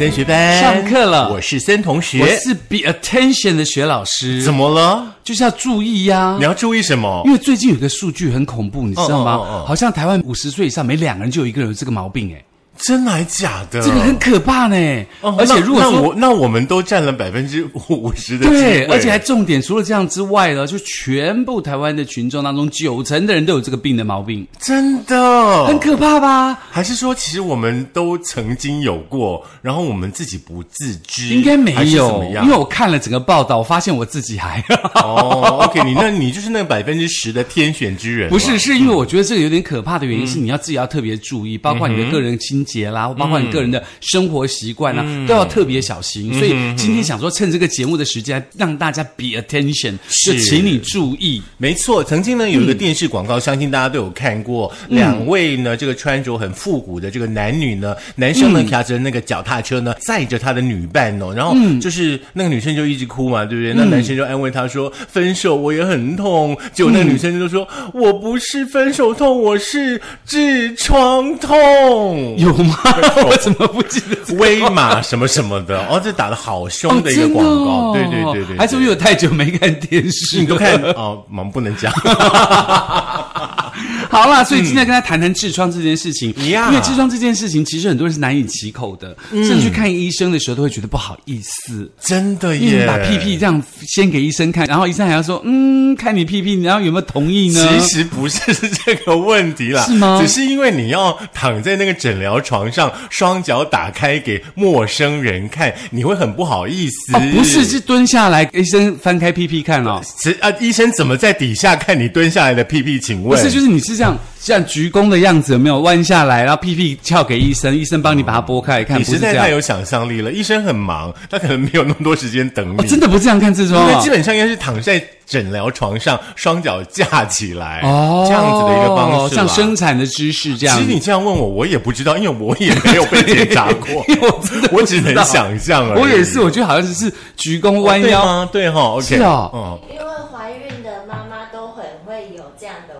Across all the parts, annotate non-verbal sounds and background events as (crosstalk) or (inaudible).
森学班上课了我是森同学。我是 be attention 的学老师，怎么了？就是要注意呀、你要注意什么因？为最近有一个数据很恐怖，你知道吗？哦哦哦哦好像台湾五十岁以上每两个人就有一个人有这个毛病，哎，真的还假的？这个很可怕呢。哦而且如果说我那我们都占了百分之五十的机对，而且还重点，除了这样之外呢，就全部台湾的群众当中，九成的人都有这个病的毛病，真的很可怕吧？还是说，其实我们都曾经有过，然后我们自己不自知，应该没有么，样？因为我看了整个报道，我发现我自己还 (laughs) 哦，OK，你那你就是那百分之十的天选之人，不是，是因为我觉得这个有点可怕的原因是，你要自己要特别注意，包括你的个人清洁啦，包括你个人的生活习惯啦，都要特别小心。所以今天想说，趁这个节目的时间，让大家 be attention，就是请你注意。没错，曾经呢有一个电视广告，相信大家都有看过。两位呢，这个穿着很复古的这个男女呢，男生呢骑着那个脚踏车呢，载着他的女伴哦，然后就是那个女生就一直哭嘛，对不对？那男生就安慰她说：“分手我也很痛。”结果那个女生就说：“我不是分手痛，我是痔疮痛。”有吗？(laughs) 我怎么不记得？威马什么什么的，哦，这打的好凶的一个广告，哦对对对对，还是因为我太久没看电视，你都看哦，我们不能讲。(laughs) (laughs) 好啦，所以今天跟他谈谈痔疮这件事情，呀因为痔疮这件事情，其实很多人是难以启口的，甚至去看医生的时候都会觉得不好意思。真的耶，把屁屁这样先给医生看，然后医生还要说，嗯，看你屁屁，然后有没有同意呢？其实不是这个问题啦，是吗只是因为你要躺在那个诊疗床上，双脚打开给陌生人看，你会很不好意思。哦，不是，是蹲下来，医生翻开屁屁看哦。是啊，医生怎么在底下看你蹲下来的屁屁？请问不是，就是你是这样像鞠躬的样子，有没有弯下来，然后屁屁翘给医生，医生帮你把它拨开来看，你。实在太有想象力了。医生很忙，他可能没有那么多时间等你。哦，真的不这样看痔疮啊因为基？本上应该是躺在诊疗床上，双脚架起来，哦，这样子的一个方式像生产的姿势这样。其实你这样问我，我也不知道，因为我也没有被检查过，(laughs) 因为我真的 (laughs) 我只能想象而已。我也是，我觉得好像只是鞠躬弯腰。对吗？对哈，OK，是哦嗯。因为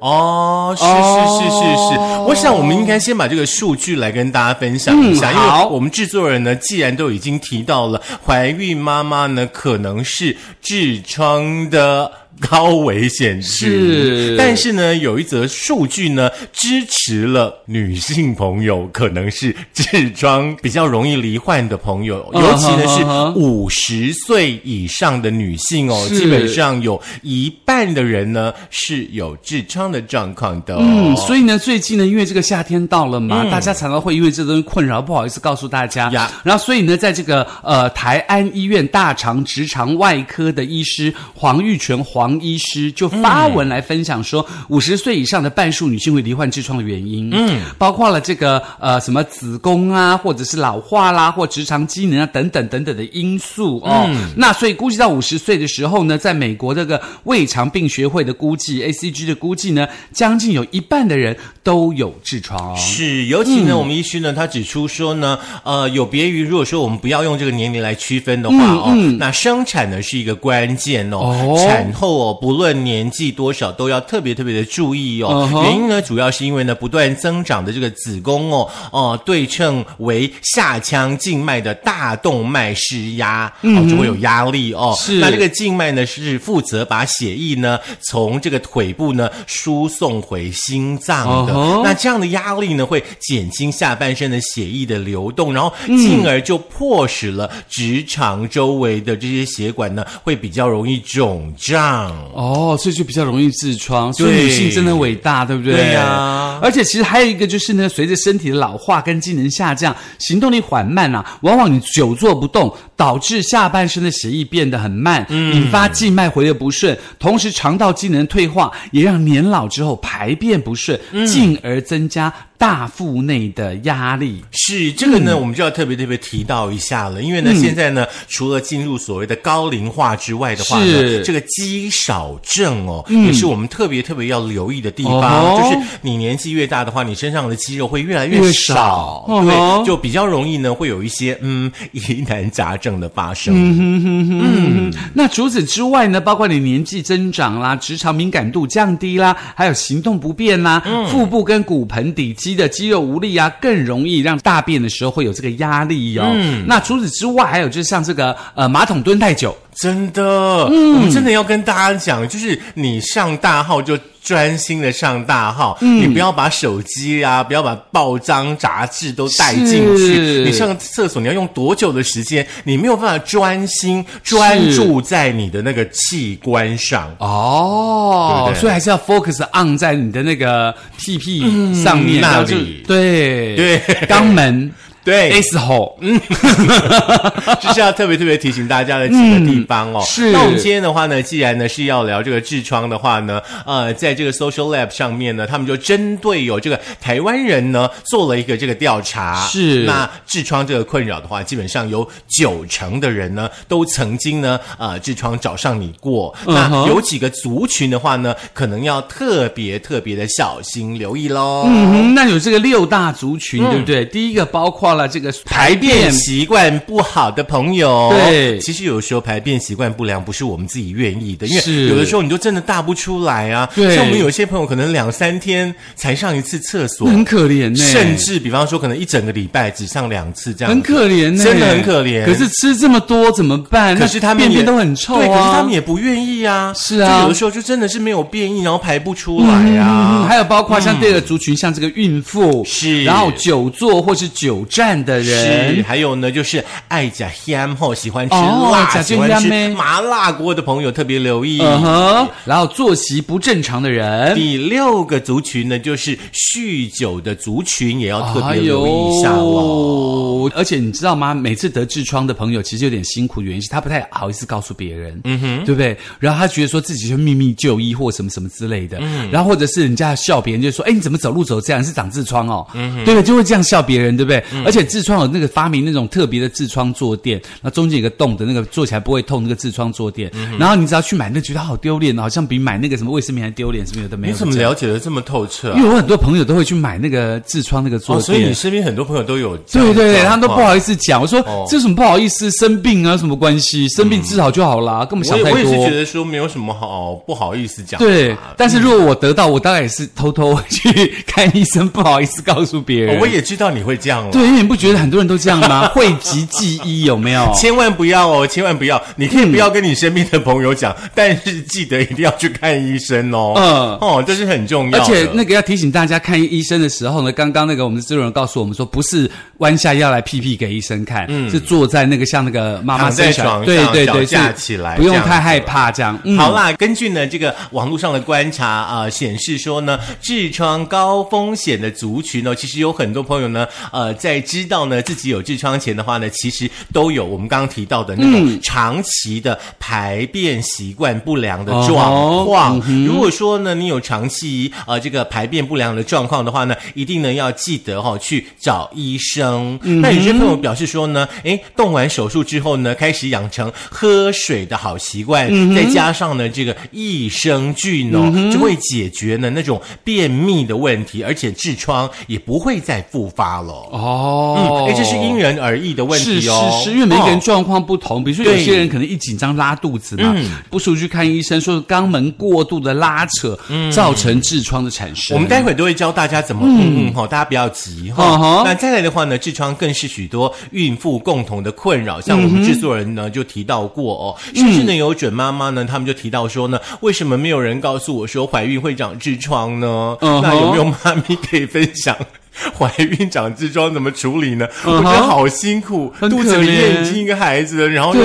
哦，是是是是是，哦我想我们应该先把这个数据来跟大家分享一下，因为我们制作人呢，既然都已经提到了怀孕妈妈呢可能是痔疮的。高危险区，是。但是呢，有一则数据呢支持了女性朋友可能是痔疮比较容易罹患的朋友，嗯尤其呢是五十岁以上的女性哦，基本上有一半的人呢是有痔疮的状况的、哦。嗯，所以呢，最近呢，因为这个夏天到了嘛，大家常常会因为这东西困扰，不好意思告诉大家。呀。然后，所以呢，在这个呃台安医院大肠直肠外科的医师黄玉泉黄医师就发文来分享说，五十岁以上的半数女性会罹患痔疮的原因，嗯，包括了这个呃什么子宫啊，或者是老化啦，或直肠机能啊等等等等的因素哦。那所以估计到五十岁的时候呢，在美国这个胃肠病学会的估计，ACG 的估计呢，将近有一半的人都有痔疮。是，尤其呢，我们医师呢，他指出说呢，呃，有别于如果说我们不要用这个年龄来区分的话哦，那生产呢是一个关键哦，哦。产后哦，不论年纪多少，都要特别特别的注意哦。原因呢，主要是因为呢，不断增长的这个子宫哦，哦、对称为下腔静脉的大动脉施压，哦，就会有压力哦。是那这个静脉呢，是负责把血液呢从这个腿部呢输送回心脏的。那这样的压力呢，会减轻下半身的血液的流动，然后进而就迫使了直肠周围的这些血管呢，会比较容易肿胀。哦，所以就比较容易痔疮，所以女性真的伟大，对不对？对呀。而且其实还有一个就是呢，随着身体的老化跟机能下降，行动力缓慢啊，往往你久坐不动，导致下半身的血液变得很慢，引发静脉回流不顺，同时肠道机能退化，也让年老之后排便不顺，进而增加大腹内的压力。是这个呢，嗯。我们就要特别特别提到一下了，因为呢，现在呢，除了进入所谓的高龄化之外的话呢，这个肌少症哦，也是我们特别特别要留意的地方。哦就是你年纪越大的话，你身上的肌肉会越来越少，少。哦对，就比较容易呢会有一些嗯疑难杂症。症的发生。嗯，那除此之外呢，包括你年纪增长啦，直肠敏感度降低啦，还有行动不便啦，腹部跟骨盆底肌的肌肉无力啊，更容易让大便的时候会有这个压力哦。那除此之外，还有就是像这个呃马桶蹲太久，真的，我们真的要跟大家讲，就是你上大号就专心的上大号，你不要把手机啊，不要把报章杂志都带进去。你上厕所你要用多久的时间？你没有办法专心专注在你的那个器官上。哦，对不对所以还是要 focus on 在你的那个屁屁上面，那里对对肛门对，S 吼，就 (laughs) 是要特别特别提醒大家的几个地方哦。是那我们今天的话呢，既然呢是要聊这个痔疮的话呢，呃，在这个 Social Lab 上面呢，他们就针对有这个台湾人呢做了一个这个调查。是那痔疮这个困扰的话，基本上有九成的人呢都曾经呢呃痔疮找上你过。那有几个族群的话呢，可能要特别特别的小心留意喽。嗯哼，那有这个六大族群，对不对？第一个包括了这个排便。习惯不好的朋友，对其实有时候排便习惯不良不是我们自己愿意的，因为是有的时候你就真的大不出来啊。对像我们有些朋友可能两三天才上一次厕所，很可怜呢、甚至比方说可能一整个礼拜只上两次这样，很可怜呢、真的很可怜可是吃这么多怎么办？可是他们便便都很臭啊。对，可是他们也不愿意啊。是啊就有的时候就真的是没有便意，然后排不出来嗯，啊。还有包括像第二个族群，像这个孕妇，是然后久坐或是久站的是，人，还有呢，就是爱假香后喜欢吃哦辣、吃喜欢吃麻辣锅的朋友特别留意。嗯哼，然后作息不正常的人，第六个族群呢，就是酗酒的族群，也要特哎别留意一下喽。呦，而且你知道吗？每次得痔疮的朋友其实有点辛苦，原因是他不太好意思告诉别人，嗯哼，对不对？然后他觉得说自己是秘密就医或什么什么之类的，嗯，然后或者是人家笑别人，就说：“哎，你怎么走路走这样？是长痔疮哦？”嗯，对不对？就会这样笑别人，对不对？而且痔疮有那个发明那种特别的痔疮坐垫，那中间有个洞的那个坐起来不会痛，那个痔疮坐垫，然后你只要去买，那觉得好丢脸哦，好像比买那个什么卫生棉还丢脸，什么有的没有的你怎么了解的这么透彻、啊因？为我很多朋友都会去买那个痔疮那个坐哦，垫，所以你身边很多朋友都有对对对，他们都不好意思讲。我说、哦这有什么不好意思？生病啊，有什么关系？生病治好就好啦，根本我想太多。也我也是觉得说没有什么好不好意思讲。对，但是如果我得到，我当然也是偷偷去 (laughs) 看医生，不好意思告诉别人。哦我也知道你会这样了。对，你不觉得很多人都这样吗？(laughs) 讳疾忌医有没有？千万不要哦，千万不要！你可以不要跟你身边的朋友讲，但是记得一定要去看医生哦。嗯哦，这是很重要的。而且那个要提醒大家，看医生的时候呢，刚刚那个我们的制作人告诉我们说，不是弯下腰来屁屁给医生看，是坐在那个像那个妈妈躺在床上对对对，脚架起来不用太害怕这样。嗯好啦，根据呢这个网络上的观察啊、呃显示说呢，痔疮高风险的族群呢，其实有很多朋友呢，呃，在知道呢自己有痔疮前的话呢，其实都有我们刚刚提到的那种长期的排便习惯不良的状况。哦嗯如果说呢你有长期呃这个排便不良的状况的话呢，一定呢要记得哈、去找医生。嗯那有些朋友表示说呢，诶，动完手术之后呢，开始养成喝水的好习惯，嗯再加上呢这个益生菌哦，就会解决呢那种便秘的问题，而且痔疮也不会再复发了。哦嗯，哎，这是因人而异的问题哦，是是，因为每个人哦状况不同，比如说有些人可能一紧张拉肚子嘛，嗯不舒服去看医生，说肛门过度的拉扯，造成痔疮的产生。嗯我们待会都会教大家怎么嗯嗯哈，大家不要急嗯哈哼。那再来的话呢，痔疮更是许多孕妇共同的困扰。像我们制作人呢就提到过哦，甚至呢有准妈妈呢，他们就提到说呢，为什么没有人告诉我说怀孕会长痔疮呢？嗯那有没有妈咪可以分享？(laughs) 怀孕长痔疮怎么处理呢？我觉得好辛苦，肚子里面已经一个孩子了，然后又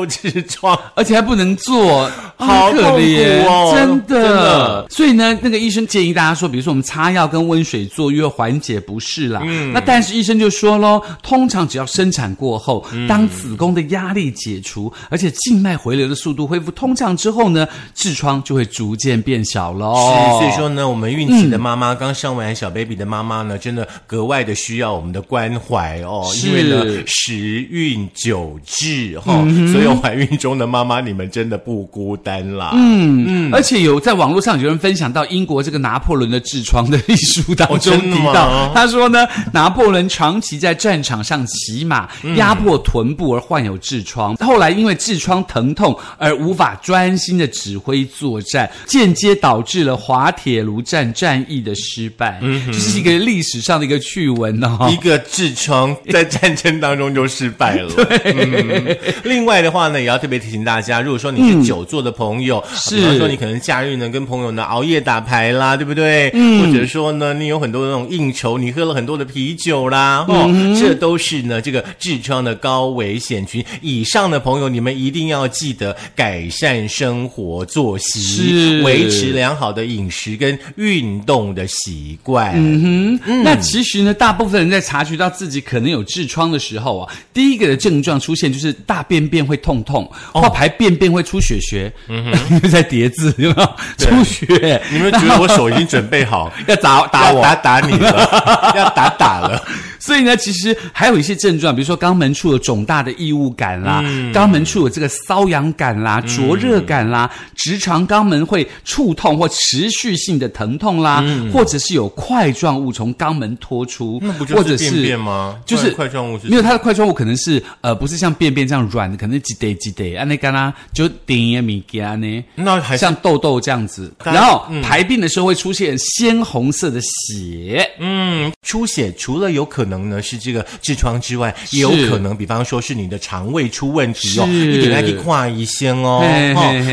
又痔疮。而且还不能做，好可怜哦真的。真的所以呢，那个医生建议大家说，比如说我们擦药跟温水坐浴会缓解不适啦。嗯，那但是医生就说喽，通常只要生产过后，嗯当子宫的压力解除，而且静脉回流的速度恢复通畅之后呢，痔疮就会逐渐变小喽。是，所以说呢，我们孕期的妈妈，刚生完小 baby 的妈妈呢，真的格外的需要我们的关怀哦，是因为呢，时孕久治哈、嗯所有怀孕中的妈妈，你们真的不孤单。担啦。嗯嗯，而且有在网络上有人分享到英国这个拿破仑的痔疮的艺术当中提到，他说呢，拿破仑长期在战场上骑马，压迫臀部而患有痔疮，后来因为痔疮疼痛而无法专心的指挥作战，间接导致了滑铁卢战战役的失败，这是一个历史上的一个趣闻哦。一个痔疮在战争当中就失败了。(laughs) 嗯，另外的话呢，也要特别提醒大家，如果说你是久坐的朋友，是比方说你可能假日呢跟朋友呢熬夜打牌啦，对不对？嗯或者说呢，你有很多那种应酬，你喝了很多的啤酒啦，哦，嗯这都是呢这个痔疮的高危险群。以上的朋友，你们一定要记得改善生活作息，是维持良好的饮食跟运动的习惯。嗯，那其实呢，大部分人在察觉到自己可能有痔疮的时候啊，第一个的症状出现就是大便便会痛痛，或排便便会出血血，嗯哼，(laughs) 在叠字有没有出血？你们觉得我手已经准备好 (laughs) 要打打我？打打你了，(laughs) 要打打了。所以呢，其实还有一些症状，比如说肛门处有肿大的异物感啦，嗯。肛门处有这个瘙痒感啦、灼热感啦，直肠肛门会触痛或持续性的疼痛啦，或者是有块状物从肛门脱出，嗯那不或者就是便便吗？就是块状物是没有它的块状物可能是呃不是像便便这样软的，可能是几得几得，啊那干啦就顶也米干呢。那还像痘痘这样子，然后排便的时候会出现鲜红色的血，嗯，出血除了有可能呢是这个痔疮之外，也有可能，比方说是你的肠胃出问题哦，是一点还可以跨一先哦。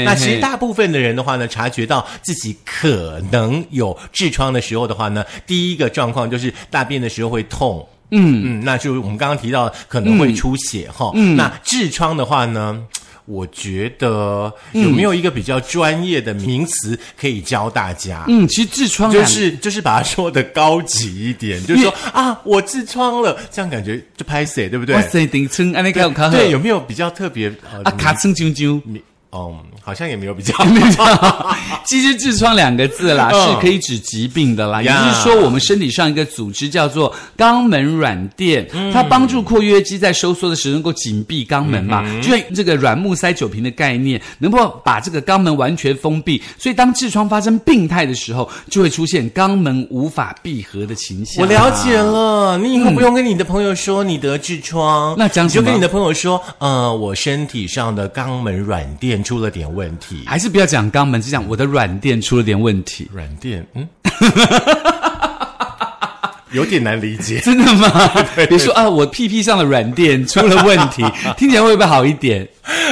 那其实大部分的人的话呢，察觉到自己可能有痔疮的时候的话呢，第一个状况就是大便的时候会痛。嗯嗯，那就是我们刚刚提到可能会出血哈、嗯。那痔疮的话呢？我觉得有没有一个比较专业的名词可以教大家？嗯，其实痔疮就是就是把它说的高级一点，就是说啊，我痔疮了，这样感觉就拍谁，对不对哇？塞，顶称安对，有没有比较特别呃啊卡称啾啾。你嗯，好像也没有比较。(laughs) 其实痔疮两个字啦，嗯是可以指疾病的啦，也就是说，我们身体上一个组织叫做肛门软垫，它帮助括约肌在收缩的时候能够紧闭肛门嘛，就像这个软木塞酒瓶的概念，能够把这个肛门完全封闭。所以，当痔疮发生病态的时候，就会出现肛门无法闭合的情形。我了解了，你以后不用跟你的朋友说你得痔疮，那讲什么你就跟你的朋友说，呃，我身体上的肛门软垫出了点问题。还是不要讲肛门，就讲我的软垫出了点问题。软垫，嗯，有点难理解。(laughs) 真的吗？(laughs) 别说啊，我屁屁上的软垫出了问题，(laughs) 听起来会不会好一点？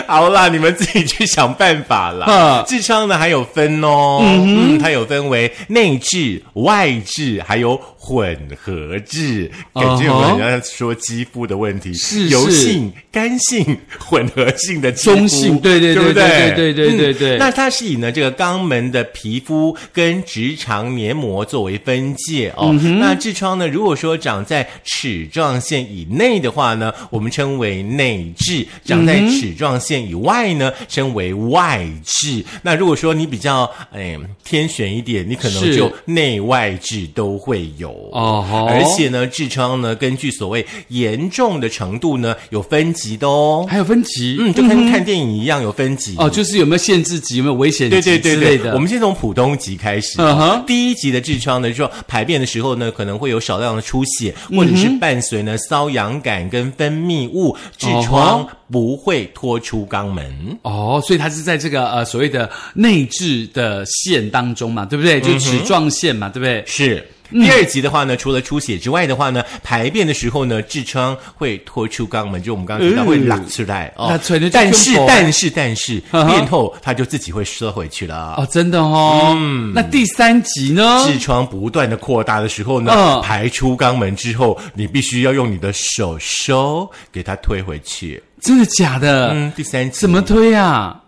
好啦，你们自己去想办法啦嗯。痔疮呢还有分哦，嗯，它有分为内痔、外痔，还有混合痔。感觉有没有很像说肌肤的问题？是油性、干性、混合性的中性对对对对对对对对对对嗯那它是以呢这个肛门的皮肤跟直肠黏膜作为分界哦。嗯那痔疮呢，如果说长在齿状线以内的话呢，我们称为内痔；长在齿状线以外呢，称为外痔。那如果说你比较哎天选一点，你可能就内外痔都会有哦而且呢，痔疮呢，根据所谓严重的程度呢，有分级的哦。还有分级，嗯，就跟看电影一样有分级哦，就是有没有限制级，有没有危险对级对对对，之类的。我们先从普通级开始。嗯哼第一级的痔疮呢，就说排便的时候呢，可能会有少量的出血，或者是伴随呢瘙痒感跟分泌物，痔疮不会拖出肛门。哦，所以它是在这个呃所谓的内痔的线当中嘛，对不嗯对？就齿状线嘛，对不对？是。第二级的话呢，除了出血之外的话呢，排便的时候呢，痔疮会拖出肛门，就我们刚刚提到嗯会拉出来哦。但是但是但是便后它就自己会缩回去了。哦，真的哦。嗯，那第三级呢？痔疮不断的扩大的时候呢，嗯排出肛门之后，你必须要用你的手手给它推回去。真的假的？嗯，第三级怎么推啊？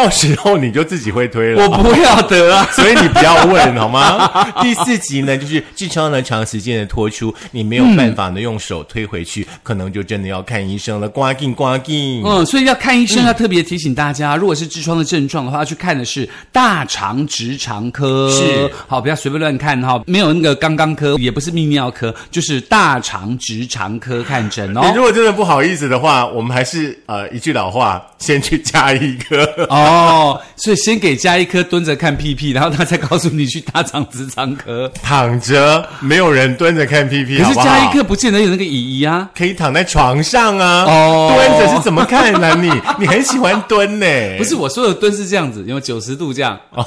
啊？到时候你就自己会推了。我不要得啊！(laughs) 所以你不要问好吗？(laughs) 第四集呢，就是痔疮呢长时间的脱出，你没有办法呢用手推回去，可能就真的要看医生了。刮劲刮劲，嗯，所以要看医生，要特别提醒大家，如果是痔疮的症状的话，要去看的是大肠直肠科。是好，不要随便乱看哈，没有那个肛肛科，也不是泌尿科，就是大肠直肠科看诊哦。(laughs) 你如果真的不好意思的话，我们还是呃一句老话，先去加一科。哦哦，所以先给加一颗蹲着看屁屁，然后他再告诉你去大肠直肠科。躺着，没有人蹲着看屁屁，可是加一颗不见得有那个椅椅啊。可以躺在床上啊。哦蹲着是怎么看呢、你你很喜欢蹲呢？(laughs) 不是我说的蹲是这样子，有九十度这样。哦。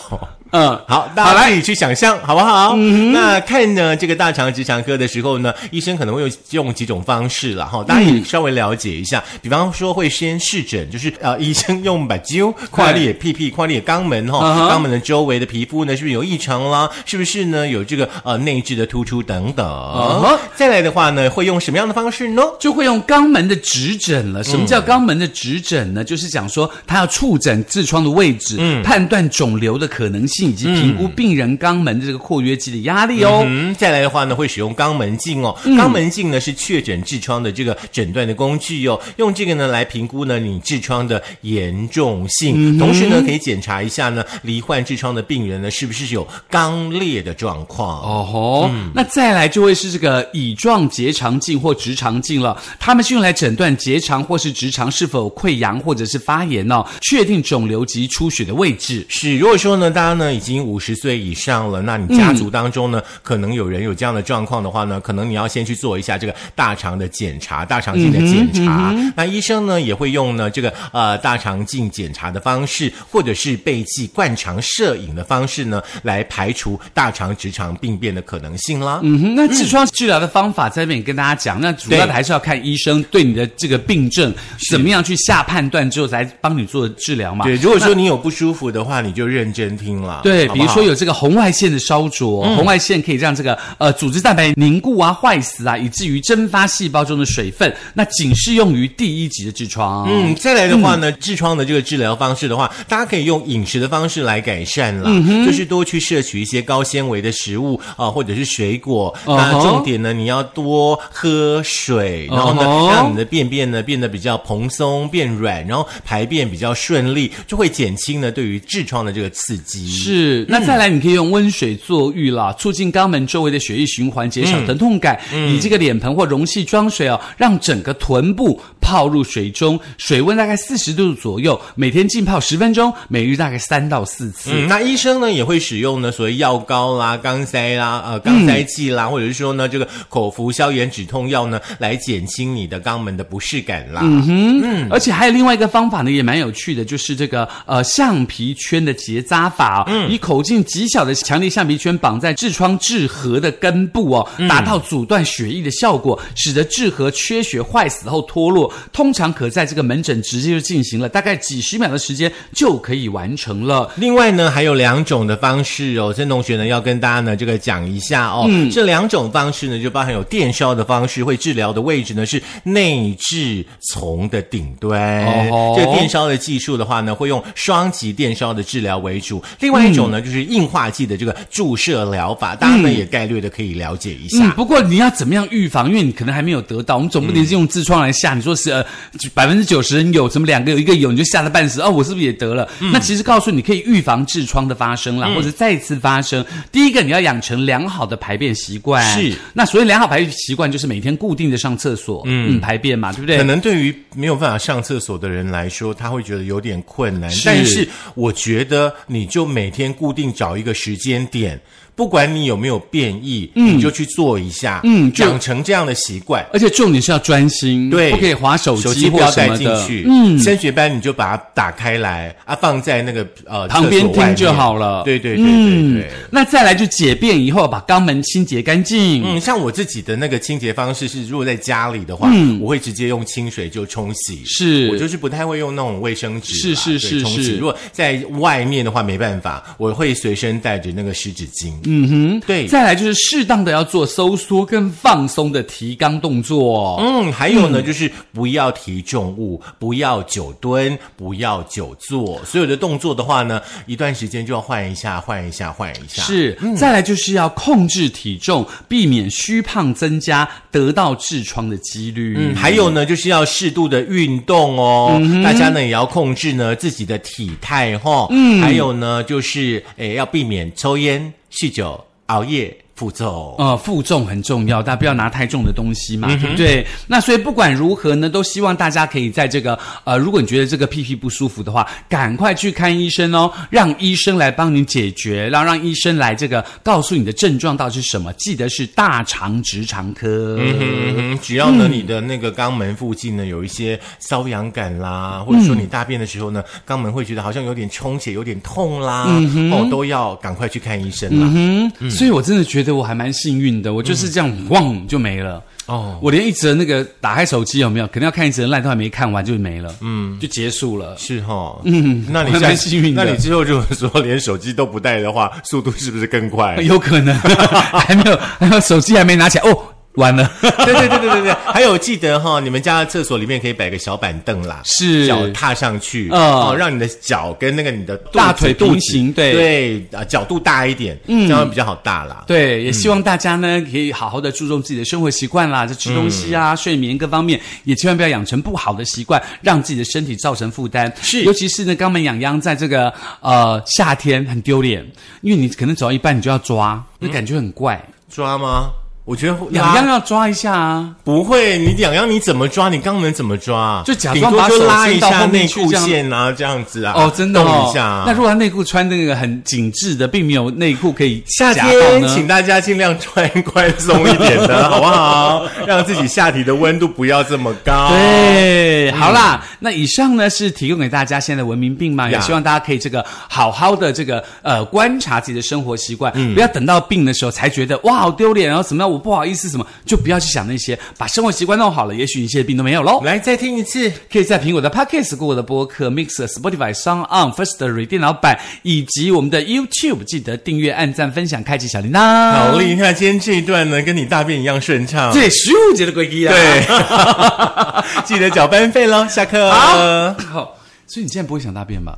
嗯，好，大家自己去想象，好不好？那看呢这个大肠直肠科的时候呢，医生可能会用用几种方式了哈，大家也稍微了解一下。比方说会先试诊，就是呃，医生用把灸跨裂屁屁、跨裂肛门哈，肛门的周围的皮肤呢是不是有异常啦？是不是呢有这个呃内痔的突出等等？哼再来的话呢，会用什么样的方式呢？就会用肛门的指诊了。什么叫肛门的指诊呢？就是讲说他要触诊痔疮的位置，判断肿瘤的可能性，以及评估病人肛门的这个括约肌的压力哦。嗯，再来的话呢，会使用肛门镜哦。肛门镜呢是确诊痔疮的这个诊断的工具哦，用这个呢来评估呢你痔疮的严重性，同时呢可以检查一下呢罹患痔疮的病人呢是不是有肛裂的状况。哦吼，那再来就会是这个乙状结肠镜或直肠镜了，他们是用来诊断结肠或是直肠是否有溃疡或者是发炎哦，确定肿瘤及出血的位置。是，如果说呢，大家呢已经五十岁以上了，那你家族当中呢，可能有人有这样的状况的话呢，可能你要先去做一下这个大肠的检查，大肠镜的检查。那医生呢也会用呢这个呃大肠镜检查的方式，或者是背剂灌肠摄影的方式呢，来排除大肠直肠病变的可能性啦。嗯哼，那痔疮治疗的方法在这边也跟大家讲，那主要的还是要看医生对你的这个病症怎么样去下判断之后，来帮你做治疗嘛。对，如果说你有不舒服的话，你就认真听了。对，好好比如说有这个红外线的烧灼，红外线可以让这个呃组织蛋白凝固啊、坏死啊，以至于蒸发细胞中的水分。那仅适用于第一级的痔疮。嗯，再来的话呢，痔疮的这个治疗方式的话，大家可以用饮食的方式来改善啦，嗯就是多去摄取一些高纤维的食物啊、或者是水果。那重点呢，你要多喝水，然后呢让你的便便呢变得比较蓬松、变软，然后排便比较顺利，就会减轻呢对于痔疮的这个刺激。是，那再来，你可以用温水坐浴啦，促进肛门周围的血液循环，减少疼痛感。以这个脸盆或容器装水哦，让整个臀部泡入水中，水温大概四十度左右，每天浸泡十分钟，每日大概三到四次。嗯，那医生呢也会使用呢所谓药膏啦、肛塞啦、呃肛塞剂啦，或者是说呢这个口服消炎止痛药呢，来减轻你的肛门的不适感啦。嗯，而且还有另外一个方法呢，也蛮有趣的，就是这个呃橡皮圈的结扎法、哦，以口径极小的强力橡皮圈绑在痔疮痔核的根部哦，达到阻断血液的效果，使得痔核缺血坏死后脱落。通常可在这个门诊直接就进行了，大概几十秒的时间就可以完成了。另外呢，还有两种的方式哦，曾同学呢要跟大家呢这个讲一下哦。这两种方式呢，就包含有电烧的方式，会治疗的位置呢是内痔丛的顶端。哦这个电烧的技术的话呢，会用双极电烧的治疗为主。另外一种呢，就是硬化剂的这个注射疗法，大家呢也概略的可以了解一下。嗯，不过你要怎么样预防？因为你可能还没有得到，我们总不能是用痔疮来吓。你说是呃百分之九十人有，什么两个有一个有，你就吓得半死哦，我是不是也得了？那其实告诉你可以预防痔疮的发生啦，或者再次发生。第一个，你要养成良好的排便习惯。是，那所以良好排便习惯，就是每天固定的上厕所，嗯，排便嘛，对不对？可能对于没有办法上厕所的人来说，他会觉得有点困难。但是我觉得，你就每天固定找一个时间点，不管你有没有变异，你就去做一下，嗯养成这样的习惯。而且重点是要专心，对，不可以划手手机或不要带什么的。进去。嗯，升学班你就把它打开来啊，放在那个呃旁边听就面好了对对对对对。那再来就解便以后，把肛门清洁干净。嗯，像我自己的那个清洁方式是，如果在家里的话，我会直接用清水就冲洗。嗯是我就是不太会用那种卫生纸啦，是是是是如果在外面的话，没办法，我会随身带着那个湿纸巾。嗯哼，对。再来就是适当的要做收缩跟放松的提肛动作。嗯，还有呢，就是不要提重物，不要久蹲，不要久坐。所有的动作的话呢，一段时间就要换一下，换一下，换一下。是，再来就是要控制体重，避免虚胖增加，得到痔疮的几率。嗯，还有呢，就是要适度的运动哦。大家呢也要控制呢自己的体态哈、哦。嗯，还有呢，就是诶要避免抽烟、酗酒、熬夜。负重。呃，负重很重要，大家不要拿太重的东西嘛，嗯对不对？那所以不管如何呢，都希望大家可以在这个呃，如果你觉得这个屁屁不舒服的话，赶快去看医生哦，让医生来帮你解决，然后让医生来这个告诉你的症状到底是什么，记得是大肠直肠科。嗯哼，只要呢你的那个肛门附近呢有一些瘙痒感啦，或者说你大便的时候呢，肛门会觉得好像有点充血、有点痛啦，哦，都要赶快去看医生啦。嗯，所以我真的觉得我还蛮幸运的，我就是这样汪就没了。哦，我连一则那个打开手机有没有，可能要看一则烂都还没看完就没了，嗯，就结束了。是哈，嗯，那你蛮幸运的。那你之后如果说连手机都不带的话，速度是不是更快？(laughs) 有可能。还没有，还有手机还没拿起来，哦，完了。(laughs) 对对对对对对，还有记得哈、你们家的厕所里面可以摆个小板凳啦，是脚踏上去，嗯哦，让你的脚跟那个你的大腿平行对对啊，角度大一点，嗯，这样比较好大啦。对，也希望大家呢可以好好的注重自己的生活习惯啦，就吃东西啊、睡眠各方面，也千万不要养成不好的习惯，让自己的身体造成负担。是尤其是呢，肛门痒痒在这个呃夏天很丢脸，因为你可能走到一半你就要抓，那感觉很怪。抓吗？我觉得痒痒要抓一下啊，不会，你痒痒你怎么抓？你肛门怎么抓？就假装把手拉一下内裤去这样线啊，这样子啊。哦，真的动哦一下啊。那如果他内裤穿那个很紧致的，并没有内裤可以夏天，请大家尽量穿宽松一点的，好不好？让自己下体的温度不要这么高。对，好啦，那以上呢是提供给大家现在的文明病嘛，也希望大家可以这个好好的这个呃观察自己的生活习惯，不要等到病的时候才觉得哇好丢脸，然后怎么样我不好意思什么，就不要去想那些，把生活习惯弄好了，也许一切病都没有喽。来，再听一次。可以在苹果的 Podcast、过我的播客、Mixer、Spotify、Sound On、First Story 电脑版以及我们的 YouTube，记得订阅、按赞、分享、开启小铃铛。好厉害！今天这一段呢，跟你大便一样顺畅。这咻节的规矩啊！对，(laughs) 记得缴班费喽。下课。好，所以你现在不会想大便吧？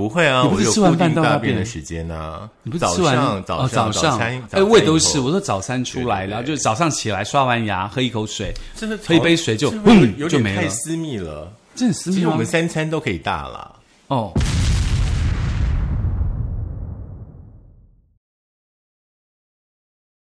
不会啊，我有吃完饭固定到大便的时间啊。你不是早吃完上早上、早上上餐，哎，我也都是，我说说早餐出来，然后就早上起来刷完牙，喝一口水，真的喝一杯水就嗯有点就没了，太私密了。这很私密吗其实我们三餐都可以大啦。哦，